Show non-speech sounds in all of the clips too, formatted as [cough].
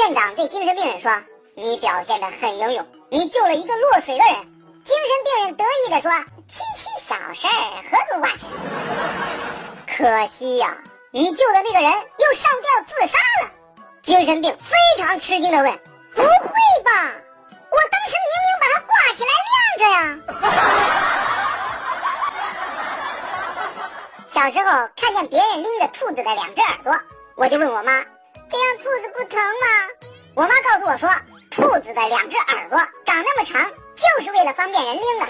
院长对精神病人说：“你表现的很英勇，你救了一个落水的人。”精神病人得意的说：“区区小事儿，何足挂齿。”可惜呀，你救的那个人又上吊自杀了。精神病非常吃惊的问：“不会吧？我当时明明把它挂起来晾着呀！”小时候看见别人拎着兔子的两只耳朵，我就问我妈：“不疼吗？”我妈告诉我说：“兔子的两只耳朵长那么长，就是为了方便人拎的。”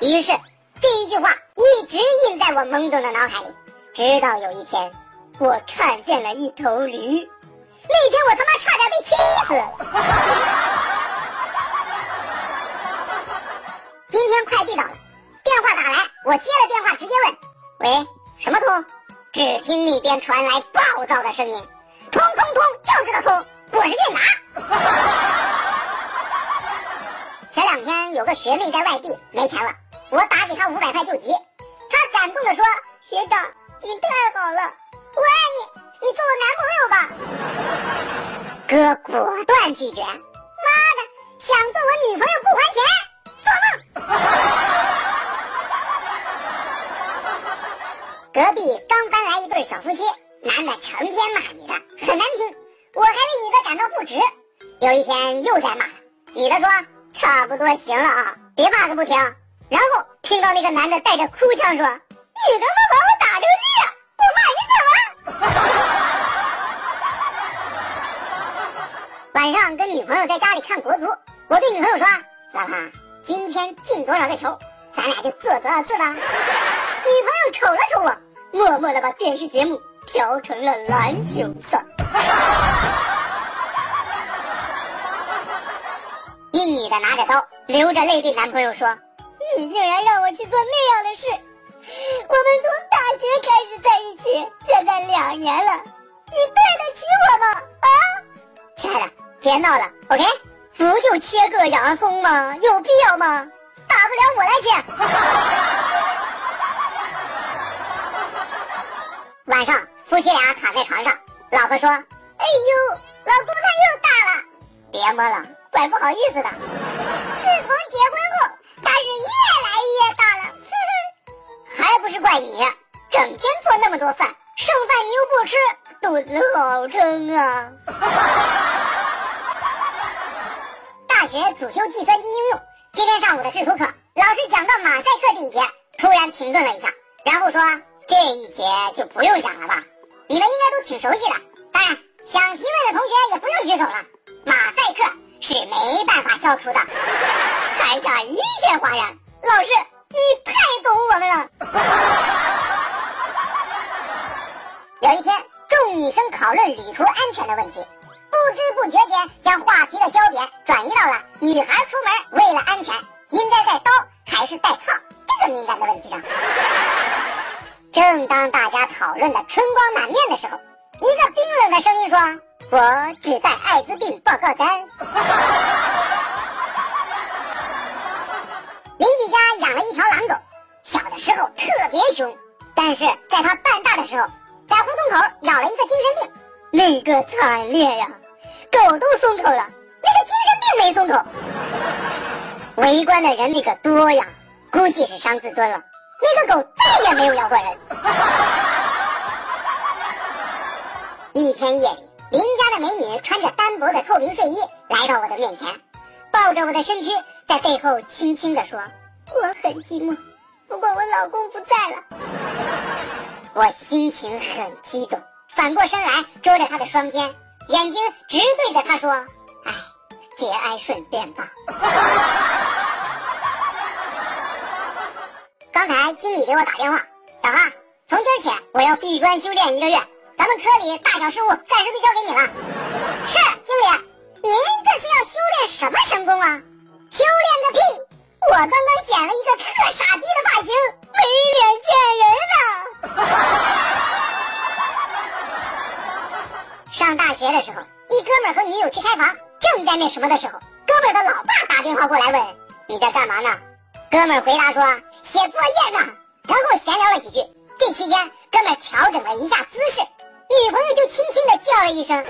于是这一句话一直印在我懵懂的脑海里，直到有一天，我看见了一头驴。那天我他妈差点被气死。今天快递到了，电话打来，我接了电话，直接问：“喂，什么通？”只听那边传来暴躁的声音：“通通通，就知道通，我是韵达。[laughs] ”前两天有个学妹在外地没钱了，我打给她五百块救急，她感动的说：“学长，你太好了，我爱你，你做我男朋友吧。[laughs] ”哥果断拒绝：“妈的，想做我女朋友不还钱，做梦！” [laughs] 隔壁刚搬来一对小夫妻，男的成天骂女的，很难听，我还为女的感到不值。有一天又在骂，女的说：“差不多行了啊，别骂个不停。”然后听到那个男的带着哭腔说：“你他妈把我打成这样，我骂你怎么了？”晚上跟女朋友在家里看国足，我对女朋友说：“老婆，今天进多少个球，咱俩就做多少次吧。”女朋友瞅了瞅我，默默的把电视节目调成了篮球赛。一女的拿着刀，流着泪对男朋友说：“你竟然让我去做那样的事！我们从大学开始在一起，现在两年了，你对得起我吗？啊，亲爱的，别闹了，OK？不就切个洋葱吗？有必要吗？大不了我来切。[laughs] ”晚上，夫妻俩躺在床上，老婆说：“哎呦，老公他又大了，别摸了，怪不好意思的。自从结婚后，他是越来越大了，哼哼，还不是怪你，整天做那么多饭，剩饭你又不吃，肚子好撑啊。[laughs] ”大学主修计算机应用，今天上午的视图课，老师讲到马赛克这一节，突然停顿了一下，然后说。这一节就不用讲了吧，你们应该都挺熟悉的。当然，想提问的同学也不用举手了。马赛克是没办法消除的。台下一片哗然。老师，你太懂我们了。有一天，众女生讨论旅途安全的问题，不知不觉间将话题的焦点转移到了女孩出门为了安全，应该带刀还是带套这个敏感的问题上。正当大家讨论的春光满面的时候，一个冰冷的声音说：“我只带艾滋病报告单。” [laughs] 邻居家养了一条狼狗，小的时候特别凶，但是在它半大的时候，在胡同口咬了一个精神病，那个惨烈呀！狗都松口了，那个精神病没松口。围观的人那个多呀，估计是伤自尊了。那个狗再也没有咬过人。[laughs] 一天夜里，邻家的美女穿着单薄的透明睡衣来到我的面前，抱着我的身躯，在背后轻轻地说：“我很寂寞，不过我老公不在了。”我心情很激动，反过身来捉着她的双肩，眼睛直对着她说：“哎，节哀顺变吧。” [laughs] 经理给我打电话，小花，从今儿起我要闭关修炼一个月，咱们科里大小事务暂时就交给你了。是，经理，您这是要修炼什么神功啊？修炼个屁！我刚刚剪了一个特傻逼的发型，没脸见人呢。[laughs] 上大学的时候，一哥们和女友去开房，正在那什么的时候，哥们的老爸打电话过来问你在干嘛呢？哥们回答说。写作业呢，然后闲聊了几句。这期间，哥们调整了一下姿势，女朋友就轻轻的叫了一声。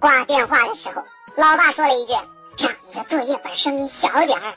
挂电话的时候，老爸说了一句：“让你的作业本声音小点儿。”